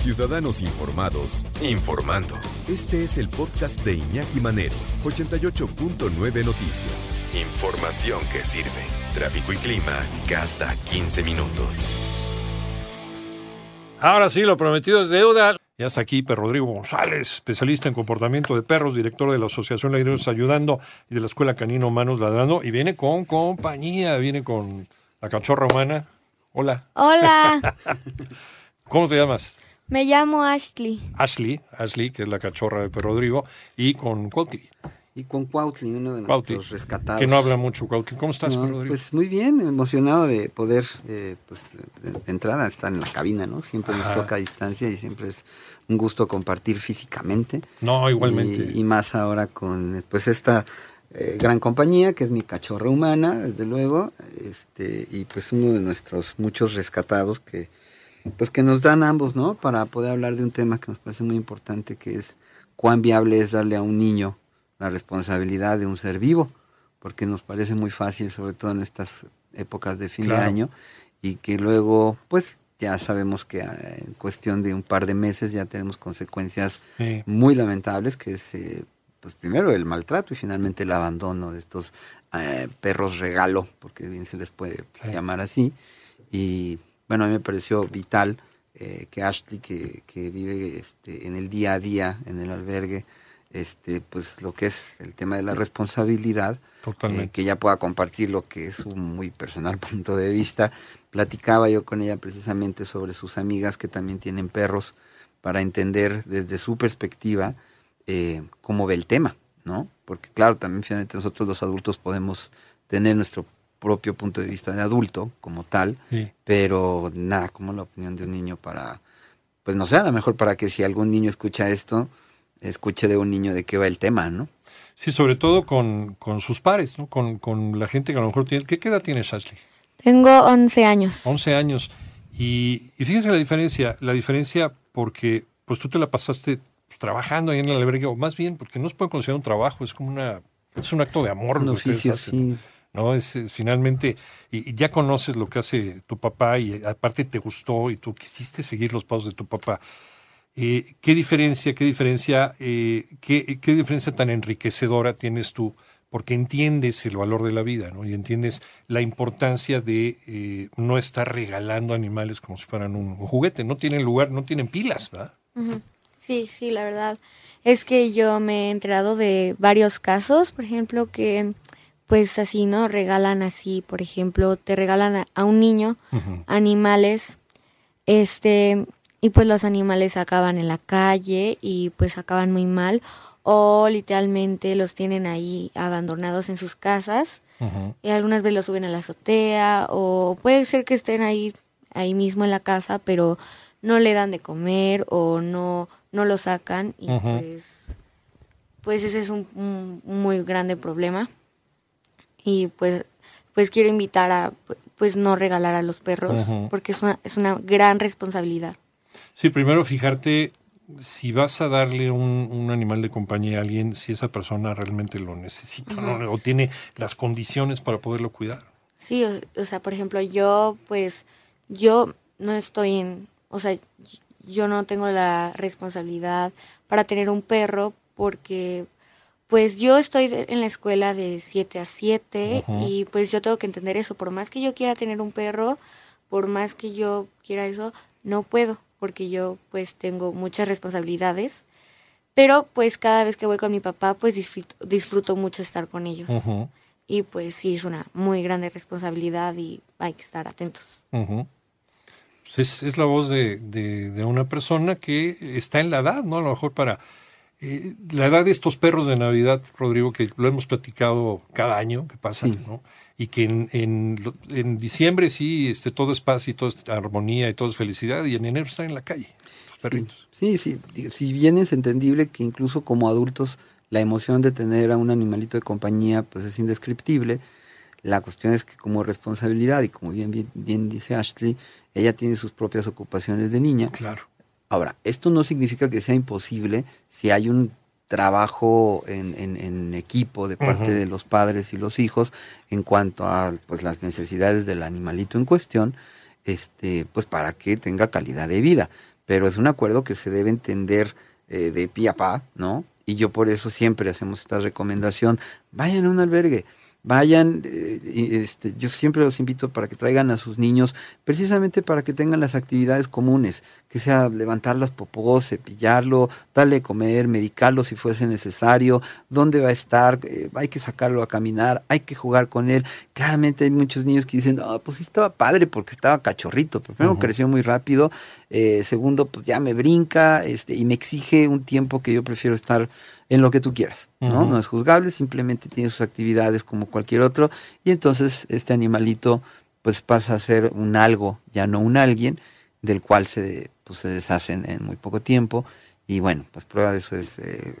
Ciudadanos Informados, informando. Este es el podcast de Iñaki Manero, 88.9 Noticias. Información que sirve. Tráfico y clima cada 15 minutos. Ahora sí, lo prometido es deuda. Ya está aquí Per Rodrigo González, especialista en comportamiento de perros, director de la Asociación Ladridos Ayudando y de la Escuela Canino Humanos Ladrando. Y viene con compañía, viene con la cachorra humana. Hola. Hola, ¿Cómo te llamas? Me llamo Ashley. Ashley, Ashley, que es la cachorra de Rodrigo, y con Cuautli, Y con Cuautli, uno de Cuautli, nuestros rescatados. que no habla mucho Cuautli. ¿Cómo estás, No, Rodrigo? pues muy bien, emocionado de poder, eh, pues de, de entrada estar en la cabina, ¿no? Siempre nos toca a distancia y siempre es un gusto compartir físicamente. no, igualmente. Y, y más ahora con, pues esta eh, gran compañía que es mi cachorra humana, desde luego, este y pues uno de nuestros muchos rescatados que, pues que nos dan ambos, ¿no? Para poder hablar de un tema que nos parece muy importante, que es cuán viable es darle a un niño la responsabilidad de un ser vivo, porque nos parece muy fácil, sobre todo en estas épocas de fin Claro. de año, y que luego, pues ya sabemos que eh, en cuestión de un par de meses ya tenemos consecuencias Sí. muy lamentables, que es, eh, pues primero el maltrato y finalmente el abandono de estos eh, perros regalo, porque bien se les puede Sí. llamar así. Y bueno, a mí me pareció vital eh, que Ashley, que, que vive este, en el día a día en el albergue, este, pues lo que es el tema de la responsabilidad, eh, que ella pueda compartir lo que es un muy personal punto de vista. Platicaba yo con ella precisamente sobre sus amigas que también tienen perros para entender desde su perspectiva eh, cómo ve el tema, ¿no? Porque claro, también finalmente nosotros los adultos podemos tener nuestro propio punto de vista de adulto como tal, Sí. pero nada como la opinión de un niño para, pues no sé, a lo mejor para que si algún niño escucha esto, escuche de un niño de qué va el tema, ¿no? Sí, sobre todo con, con sus pares, ¿no? Con, con la gente que a lo mejor tiene... ¿Qué, qué edad tienes, Ashley? Tengo 11 años. 11 años. Y, y fíjense la diferencia, la diferencia porque pues tú te la pasaste trabajando ahí en el albergue, o más bien porque no se puede considerar un trabajo, es como una, es un acto de amor. Un lo que ustedes oficio, hacen, sí. ¿No? Es, es finalmente, y, ya conoces lo que hace tu papá y aparte te gustó y tú quisiste seguir los pasos de tu papá. Eh, ¿Qué diferencia, qué diferencia, eh, qué, qué diferencia tan enriquecedora tienes tú? Porque entiendes el valor de la vida, ¿no? Y entiendes la importancia de eh, no estar regalando animales como si fueran un, juguete. No tienen lugar, no tienen pilas, ¿verdad? Sí, sí, la verdad. Es que yo me he enterado de varios casos, por ejemplo, que pues así, ¿no? Regalan así, por ejemplo, te regalan a, a un niño animales, este, y pues los animales acaban en la calle y pues acaban muy mal, o literalmente los tienen ahí abandonados en sus casas. Y algunas veces lo suben a la azotea o puede ser que estén ahí ahí mismo en la casa pero no le dan de comer o no no lo sacan y pues pues ese es un, un muy grande problema y pues pues quiero invitar a pues no regalar a los perros porque es una es una gran responsabilidad. Sí, primero fijarte si vas a darle un, un animal de compañía a alguien, si esa persona realmente lo necesita o no, o tiene las condiciones para poderlo cuidar. Sí, o, o sea, por ejemplo, yo, pues, yo no estoy en, o sea, yo no tengo la responsabilidad para tener un perro porque, pues, yo estoy en la escuela de 7 a 7 Ujú. y pues yo tengo que entender eso. Por más que yo quiera tener un perro, por más que yo quiera eso, no puedo porque yo, pues, tengo muchas responsabilidades. Pero, pues, cada vez que voy con mi papá, pues, disfruto, disfruto mucho estar con ellos. Y pues sí, es una muy grande responsabilidad y hay que estar atentos. Pues es, es la voz de, de- de una persona que está en la edad, ¿no? A lo mejor para... eh, la edad de estos perros de Navidad, Rodrigo, que lo hemos platicado cada año que pasa, Sí. ¿no? Y que en, en, en diciembre sí este, todo es paz y todo es armonía y todo es felicidad, y en enero están en la calle, los perritos. Sí, sí, si bien es entendible que incluso como adultos la emoción de tener a un animalito de compañía pues es indescriptible, la cuestión es que como responsabilidad y como bien, bien, bien dice Ashley, ella tiene sus propias ocupaciones de niña. Claro. Ahora, esto no significa que sea imposible si hay un trabajo en, en- en equipo de parte de los padres y los hijos en cuanto a pues las necesidades del animalito en cuestión, este, pues para que tenga calidad de vida. pero es un acuerdo que se debe entender eh, de pie a pa, ¿no? Y yo por eso siempre hacemos esta recomendación, vayan a un albergue, vayan, eh, este, yo siempre los invito para que traigan a sus niños, precisamente para que tengan las actividades comunes, que sea levantar las popós, cepillarlo, darle a comer, medicarlo si fuese necesario, dónde va a estar, eh, hay que sacarlo a caminar, hay que jugar con él. Claramente hay muchos niños que dicen, ah, pues sí estaba padre porque estaba cachorrito, primero creció muy rápido, eh, segundo, pues ya me brinca este, y me exige un tiempo que yo prefiero estar en lo que tú quieras, ¿no? No es juzgable, simplemente tiene sus actividades como cualquier otro y entonces este animalito pues pasa a ser un algo, ya no un alguien, del cual se, pues, se deshacen en muy poco tiempo. Y bueno, pues prueba de eso es eh,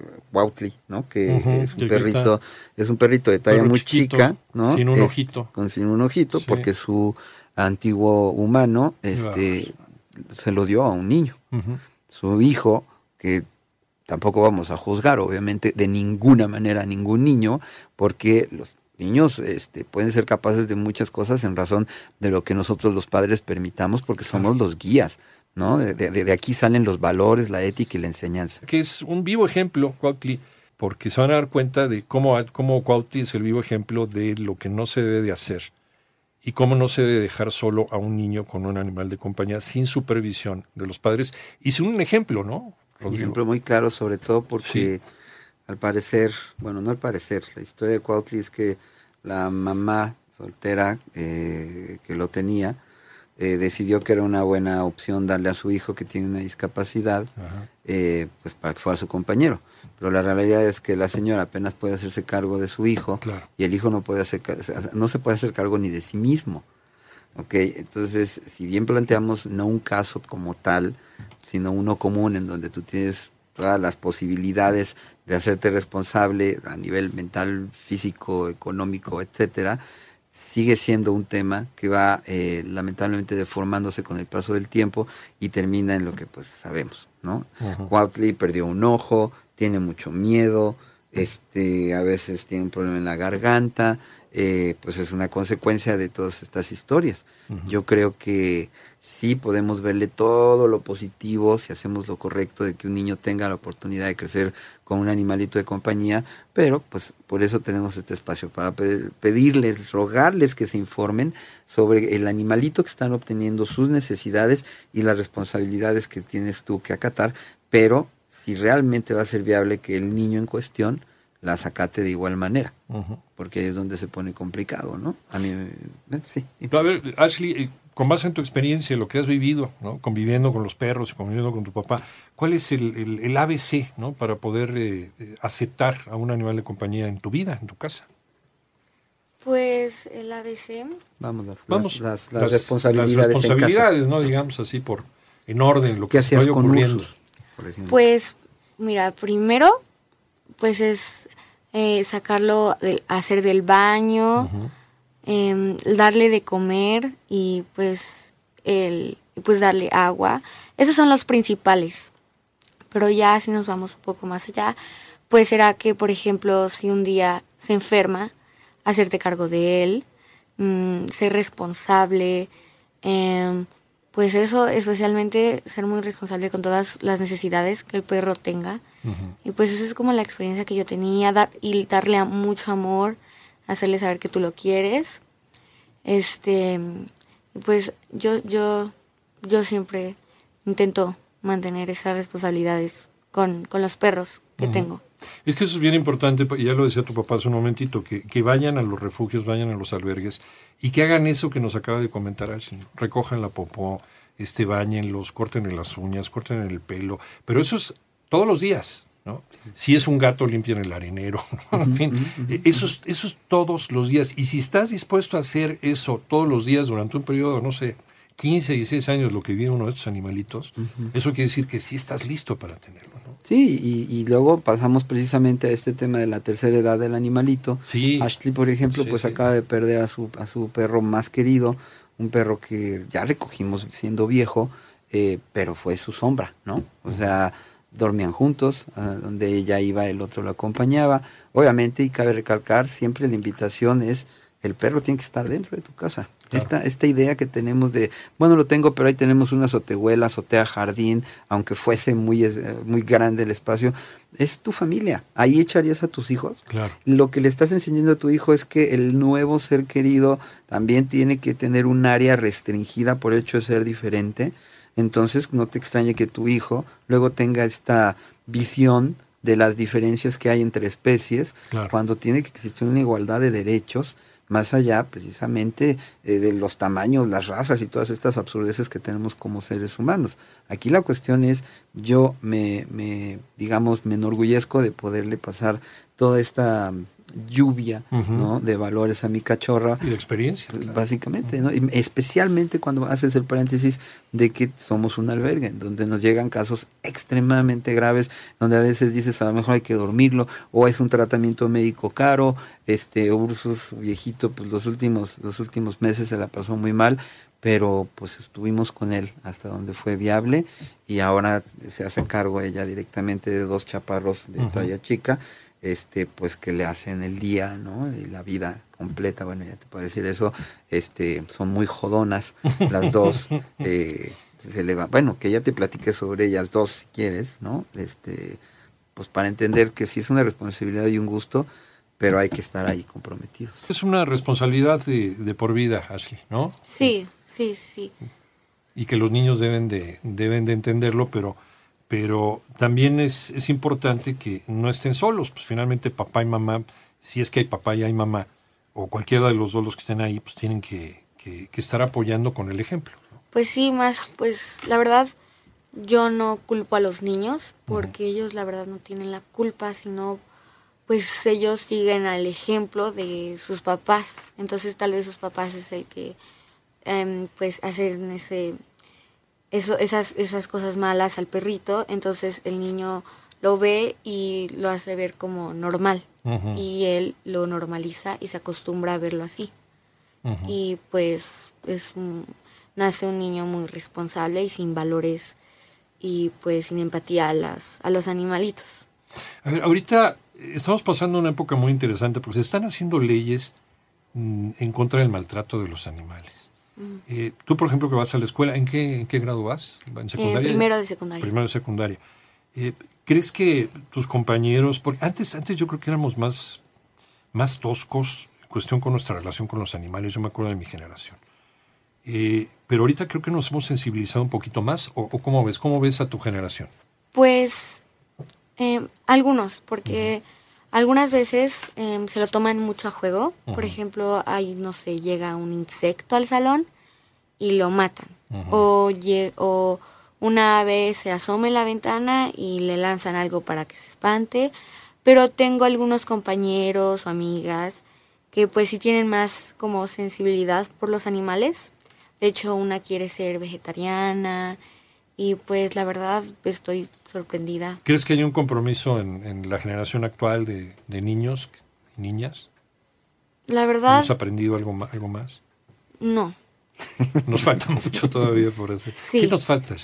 ¿no? Que es un perrito, es un perrito de talla muy chica, ¿no? Sin un ojito. Con, sin un ojito, porque su antiguo humano, este, se lo dio a un niño. Su hijo, que tampoco vamos a juzgar, obviamente, de ninguna manera a ningún niño, porque los niños este, pueden ser capaces de muchas cosas en razón de lo que nosotros los padres permitamos, porque somos los guías. ¿no? De, de, aquí salen los valores, la ética y la enseñanza. Que es un vivo ejemplo, Cuautli, porque se van a dar cuenta de cómo, cómo Cuautli es el vivo ejemplo de lo que no se debe de hacer y cómo no se debe dejar solo a un niño con un animal de compañía sin supervisión de los padres y sin un ejemplo, ¿no? Un ejemplo muy claro, sobre todo porque al parecer, bueno, no al parecer, la historia de Cuautli es que la mamá soltera eh, que lo tenía eh, decidió que era una buena opción darle a su hijo que tiene una discapacidad, eh, pues para que fuera su compañero. Pero la realidad es que la señora apenas puede hacerse cargo de su hijo y el hijo no puede hacer, no se puede hacer cargo ni de sí mismo. Okay, entonces, si bien planteamos no un caso como tal, sino uno común en donde tú tienes todas las posibilidades de hacerte responsable a nivel mental, físico, económico, etcétera, sigue siendo un tema que va eh, lamentablemente deformándose con el paso del tiempo y termina en lo que pues sabemos, ¿no? Uh perdió un ojo, tiene mucho miedo, este, a veces tiene un problema en la garganta, eh, pues es una consecuencia de todas estas historias. Yo creo que sí podemos verle todo lo positivo si hacemos lo correcto de que un niño tenga la oportunidad de crecer con un animalito de compañía, pero pues por eso tenemos este espacio, para pedirles, rogarles que se informen sobre el animalito que están obteniendo, sus necesidades y las responsabilidades que tienes tú que acatar, pero si realmente va a ser viable que el niño en cuestión la sacate de igual manera, porque ahí es donde se pone complicado, ¿no? A mí, sí. A ver, Ashley, eh, con base en tu experiencia, lo que has vivido, ¿no? conviviendo con los perros y conviviendo con tu papá, ¿cuál es el, el, ABC ¿no? para poder eh, eh, aceptar a un animal de compañía en tu vida, en tu casa? Pues el ABC. Vamos, las, las, responsabilidades. Las responsabilidades, ¿no? Digamos así, por en orden, lo que ¿Qué hacías con ocurriendo. por ejemplo? Pues, mira, primero, pues es eh, sacarlo, de, hacer del baño, em, darle de comer y pues, el, pues darle agua. Esos son los principales. Pero ya si nos vamos un poco más allá, pues será que, por ejemplo, si un día se enferma, hacerte cargo de él, mm, ser responsable, em, pues eso, especialmente ser muy responsable con todas las necesidades que el perro tenga. Y pues esa es como la experiencia que yo tenía, dar, y darle mucho amor, hacerle saber que tú lo quieres. Este, pues yo, yo, yo siempre intento mantener esas responsabilidades con, con los perros que tengo. Es que eso es bien importante, y ya lo decía tu papá hace un momentito, que, que vayan a los refugios, vayan a los albergues y que hagan eso que nos acaba de comentar al señor. Recojan la popó, este, bañenlos, corten las uñas, corten el pelo, pero eso es todos los días. ¿no? Si es un gato, limpian el arenero. en fin, eso, es, eso es todos los días. Y si estás dispuesto a hacer eso todos los días durante un periodo, no sé, 15, 16 años, lo que vive uno de estos animalitos, eso quiere decir que sí estás listo para tenerlo. Sí, y, luego pasamos precisamente a este tema de la tercera edad del animalito. Sí. Ashley, por ejemplo, pues acaba de perder a su, a su perro más querido, un perro que ya recogimos siendo viejo, eh, pero fue su sombra, ¿no? O sea, dormían juntos, donde ella iba, el otro lo acompañaba. Obviamente, y cabe recalcar, siempre la invitación es, el perro tiene que estar dentro de tu casa. Esta, esta idea que tenemos de, bueno, lo tengo, pero ahí tenemos una azotehuela, azotea, jardín, aunque fuese muy, eh, muy grande el espacio, es tu familia. Ahí echarías a tus hijos. Claro. Lo que le estás enseñando a tu hijo es que el nuevo ser querido también tiene que tener un área restringida por el hecho de ser diferente. Entonces, no te extrañe que tu hijo luego tenga esta visión de las diferencias que hay entre especies, Claro. cuando tiene que existir una igualdad de derechos más allá precisamente eh, de los tamaños, las razas y todas estas absurdeces que tenemos como seres humanos. Aquí la cuestión es, yo me, me digamos, me enorgullezco de poderle pasar toda esta lluvia. ¿no? de valores a mi cachorra, Y de experiencia. pues, claro. básicamente, ¿no? Y especialmente cuando haces el paréntesis de que somos un albergue, donde nos llegan casos extremadamente graves, donde a veces dices a lo mejor hay que dormirlo, o es un tratamiento médico caro, este Ursus viejito, pues los últimos, los últimos meses se la pasó muy mal, pero pues estuvimos con él hasta donde fue viable y ahora se hace cargo ella directamente de dos chaparros de talla chica este pues que le hacen el día no y la vida completa bueno ya te puedo decir eso este son muy jodonas las dos eh, se le va- bueno que ya te platiqué sobre ellas dos si quieres no este pues para entender que sí es una responsabilidad y un gusto pero hay que estar ahí comprometidos Es una responsabilidad de, de por vida, Ashley, ¿no? Sí, sí, sí. y que los niños deben de, deben de entenderlo, pero, pero también es, es importante que no estén solos. Pues finalmente papá y mamá, si es que hay papá y hay mamá, o cualquiera de los dos los que estén ahí, pues tienen que, que- que estar apoyando con el ejemplo. ¿no? Pues sí, más, pues la verdad, yo no culpo a los niños, porque ellos la verdad no tienen la culpa, sino pues ellos siguen al ejemplo de sus papás. Entonces tal vez sus papás es el que em, pues hacen ese eso, esas, esas cosas malas al perrito, entonces el niño lo ve y lo hace ver como normal. Y él lo normaliza y se acostumbra a verlo así. Y pues es un- nace un niño muy responsable y sin valores y pues sin empatía a, las, a los animalitos. A ver, ahorita eh, estamos pasando una época muy interesante porque se están haciendo leyes mm, en contra del maltrato de los animales. Eh, tú, por ejemplo, que vas a la escuela, ¿en qué, en qué grado vas? ¿En Eh, secundaria? primero de secundaria. Primero de secundaria. Eh, ¿Crees que tus compañeros, porque antes, antes yo creo que éramos más, más toscos en cuestión con nuestra relación con los animales, yo me acuerdo de mi generación. Pero ahorita creo que nos hemos sensibilizado un poquito más, o, o ¿cómo ves? ¿Cómo ves a tu generación? Pues algunos, porque algunas veces em, se lo toman mucho a juego. Por ejemplo, hay, no sé, llega un insecto al salón y lo matan. O una ave se asoma en la ventana y le lanzan algo para que se espante. Pero tengo algunos compañeros o amigas que pues sí tienen más como sensibilidad por los animales. De hecho, una quiere ser vegetariana y pues la verdad estoy sorprendida. ¿Crees que hay un compromiso en, en la generación actual de, de niños y niñas? La verdad, ¿Hemos aprendido algo, algo más? no. Nos falta mucho todavía por hacer. Sí. ¿Qué nos falta?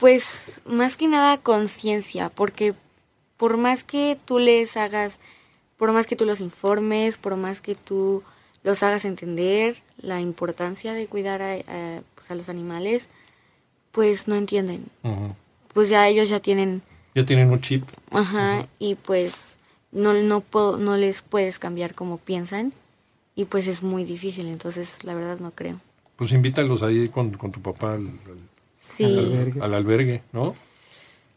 Pues más que nada conciencia, porque por más que tú les hagas, por más que tú los informes, por más que tú los hagas entender la importancia de cuidar a, a, pues, a los animales, pues no entienden. Pues ya ellos ya tienen, Ya tienen un chip. ajá, y pues no, no, puedo, no les puedes cambiar como piensan, y pues es muy difícil, entonces la verdad no creo. Pues invítalos ahí con, con tu papá al, al- Sí, albergue. al albergue, ¿no?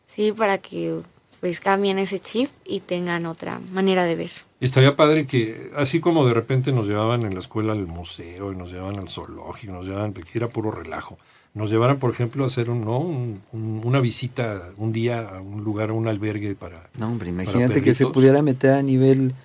sí, para que pues cambien ese chip y tengan otra manera de ver. Y estaría padre que, así como de repente nos llevaban en la escuela al museo y nos llevaban al zoológico, nos llevaban, que era puro relajo, nos llevaran, por ejemplo, a hacer un, ¿no? Un- un- una visita un día a un lugar, a un albergue para... No, hombre, imagínate que se pudiera meter a nivel,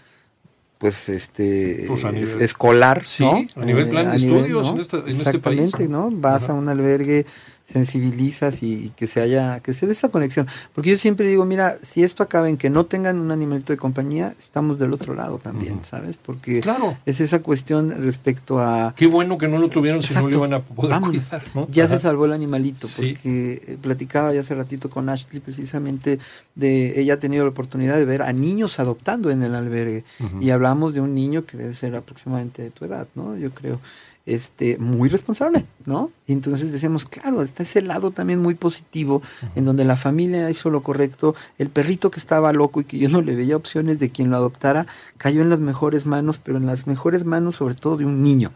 pues, este, Pues, a nivel- es- escolar, Sí, ¿no? a nivel plan de estudios en esta- en este Exactamente, país. ¿no? Vas Ajá. a un albergue, sensibilizas y, y que se haya, que se dé esa conexión. Porque yo siempre digo, mira, si esto acaba en que no tengan un animalito de compañía, estamos del otro lado también. ¿sabes? Porque Claro. es esa cuestión respecto a... Qué bueno que no lo tuvieron si no lo iban a poder Vámonos. cuidar, ¿no? Ya Ajá. se salvó el animalito, Sí. porque eh, platicaba ya hace ratito con Ashley precisamente de ella ha tenido la oportunidad de ver a niños adoptando en el albergue y hablamos de un niño que debe ser aproximadamente de tu edad, ¿no? Yo creo. Este, muy responsable, ¿no? Y entonces decíamos, claro, está ese lado también muy positivo, en donde la familia hizo lo correcto, el perrito que estaba loco y que yo no le veía opciones de quien lo adoptara, cayó en las mejores manos, pero en las mejores manos sobre todo de un niño,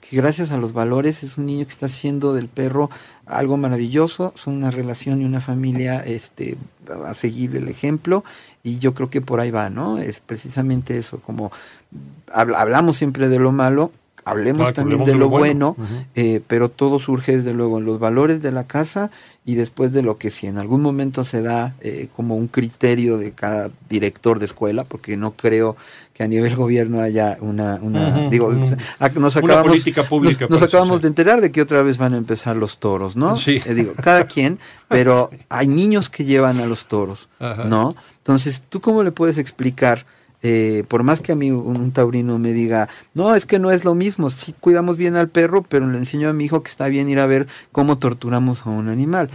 que gracias a los valores es un niño que está haciendo del perro algo maravilloso, son una relación y una familia este, a seguir el ejemplo, y yo creo que por ahí va, ¿no? Es precisamente eso, como hablamos siempre de lo malo, hablemos también de lo, bueno, eh, pero todo surge desde luego en los valores de la casa y después de lo que si en algún momento se da eh, como un criterio de cada director de escuela, porque no creo que a nivel gobierno haya una, una digo, nos acabamos, política pública nos, acabamos de enterar de que otra vez van a empezar los toros, ¿no? Sí. Eh, digo, cada quien, pero hay niños que llevan a los toros, ¿no? Entonces, ¿tú cómo le puedes explicar? Eh, por más que a mí un, taurino me diga, no, es que no es lo mismo, sí cuidamos bien al perro, pero le enseño a mi hijo que está bien ir a ver cómo torturamos a un animal.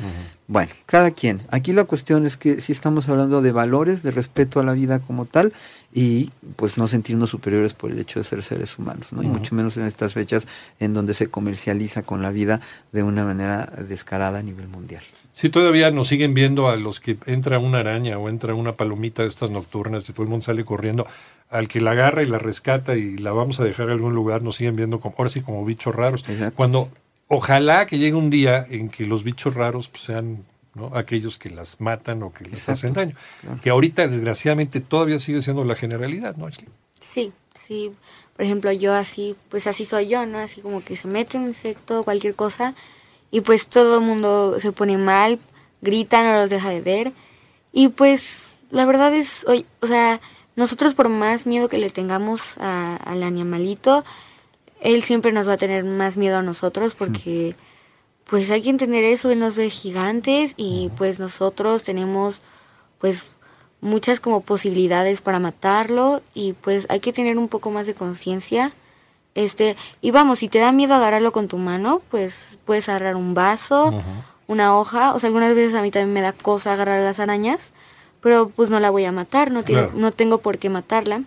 Bueno, cada quien. Aquí la cuestión es que si estamos hablando de valores, de respeto a la vida como tal y pues no sentirnos superiores por el hecho de ser seres humanos, ¿no? Y mucho menos en estas fechas en donde se comercializa con la vida de una manera descarada a nivel mundial. Sí, todavía nos siguen viendo a los que entra una araña o entra una palomita de estas nocturnas y todo el mundo sale corriendo. Al que la agarra y la rescata y la vamos a dejar en algún lugar, nos siguen viendo como, ahora sí como bichos raros. Cuando ojalá que llegue un día en que los bichos raros pues, sean ¿no? aquellos que las matan o que les hacen daño. Que ahorita, desgraciadamente, todavía sigue siendo la generalidad, ¿no, Sí, sí. Por ejemplo, yo así, pues así soy yo, ¿no? Así como que se mete un insecto, cualquier cosa, y pues todo el mundo se pone mal, grita, no los deja de ver. Y pues la verdad es, o sea, nosotros por más miedo que le tengamos al animalito, él siempre nos va a tener más miedo a nosotros porque pues hay que entender eso, él nos ve gigantes y pues nosotros tenemos pues muchas como posibilidades para matarlo y pues hay que tener un poco más de conciencia este, y vamos, si te da miedo agarrarlo con tu mano, pues puedes agarrar un vaso, una hoja, o sea, algunas veces a mí también me da cosa agarrar las arañas, pero pues no la voy a matar, no, no tengo por qué matarla.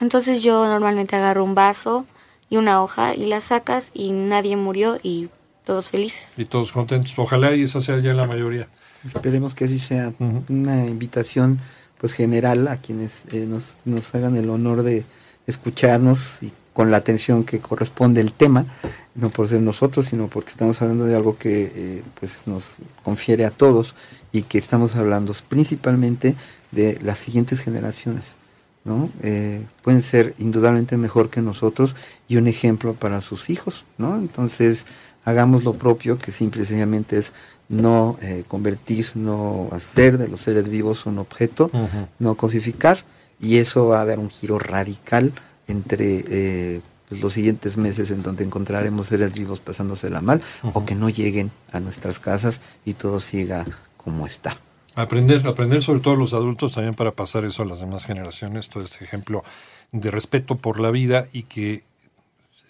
Entonces yo normalmente agarro un vaso y una hoja y la sacas y nadie murió y todos felices. Y todos contentos. Ojalá y esa sea ya la mayoría. Esperemos que así sea una invitación pues general a quienes eh, nos, nos hagan el honor de escucharnos y con la atención que corresponde el tema, no por ser nosotros, sino porque estamos hablando de algo que eh, pues nos confiere a todos y que estamos hablando principalmente de las siguientes generaciones. ¿no? Eh, pueden ser indudablemente mejor que nosotros y un ejemplo para sus hijos. ¿no? Entonces, hagamos lo propio, que simplemente es no eh, convertir, no hacer de los seres vivos un objeto, no cosificar, y eso va a dar un giro radical entre eh, pues, los siguientes meses en donde encontraremos seres vivos pasándosela mal o que no lleguen a nuestras casas y todo siga como está. Aprender, aprender sobre todo los adultos también para pasar eso a las demás generaciones, todo este ejemplo de respeto por la vida y que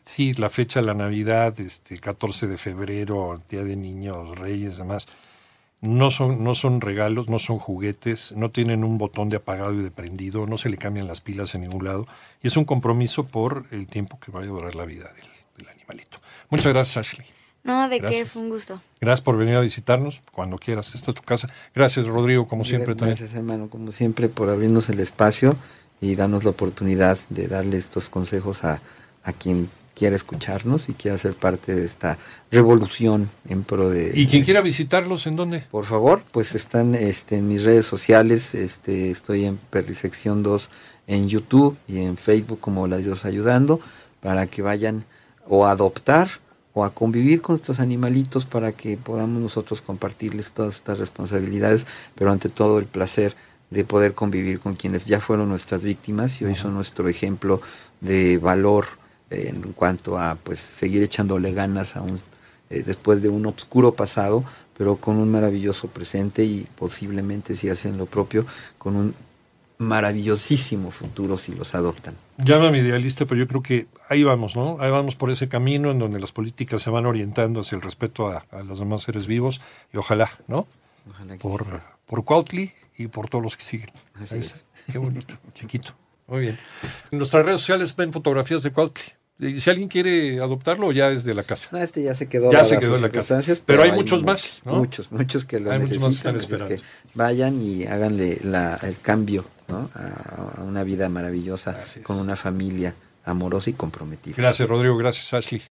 sí, la fecha de la Navidad, este 14 de febrero, Día de Niños, Reyes, demás, no son, no son regalos, no son juguetes, no tienen un botón de apagado y de prendido, no se le cambian las pilas en ningún lado. Y es un compromiso por el tiempo que vaya a durar la vida del, animalito. Muchas gracias, Ashley. No, de qué, fue un gusto. Gracias por venir a visitarnos cuando quieras. Esta es tu casa. Gracias, Rodrigo, como siempre. Gracias, hermano, como siempre, por abrirnos el espacio y darnos la oportunidad de darle estos consejos a, a quien quiera escucharnos y quiera ser parte de esta revolución en pro de... ¿Y quien quiera visitarlos, en dónde? Por favor, pues están este, en mis redes sociales, este, estoy en Perrisección 2 en YouTube y en Facebook como La Dios Ayudando, para que vayan o a adoptar o a convivir con estos animalitos para que podamos nosotros compartirles todas estas responsabilidades, pero ante todo el placer de poder convivir con quienes ya fueron nuestras víctimas y hoy son nuestro ejemplo de valor, en cuanto a pues seguir echándole ganas a un, eh, después de un oscuro pasado, pero con un maravilloso presente y posiblemente si hacen lo propio, con un maravillosísimo futuro si los adoptan. Llámame idealista, pero yo creo que ahí vamos, ¿no? Ahí vamos por ese camino en donde las políticas se van orientando hacia el respeto a, los demás seres vivos y ojalá, ¿no? Ojalá por, por Cuautli y por todos los que siguen. Qué bonito, chiquito. Muy bien. En nuestras redes sociales ven fotografías de Cuautli Si alguien quiere adoptarlo, ya es de la casa. No, este ya se quedó. Ya se quedó en la casa. Pero hay muchos más, ¿no? Muchos, muchos que lo Hay muchos más que están necesitan. así es esperando. que vayan y háganle la, el cambio ¿no? a, a una vida maravillosa con una familia amorosa y comprometida. Gracias, Rodrigo. Gracias, Ashley.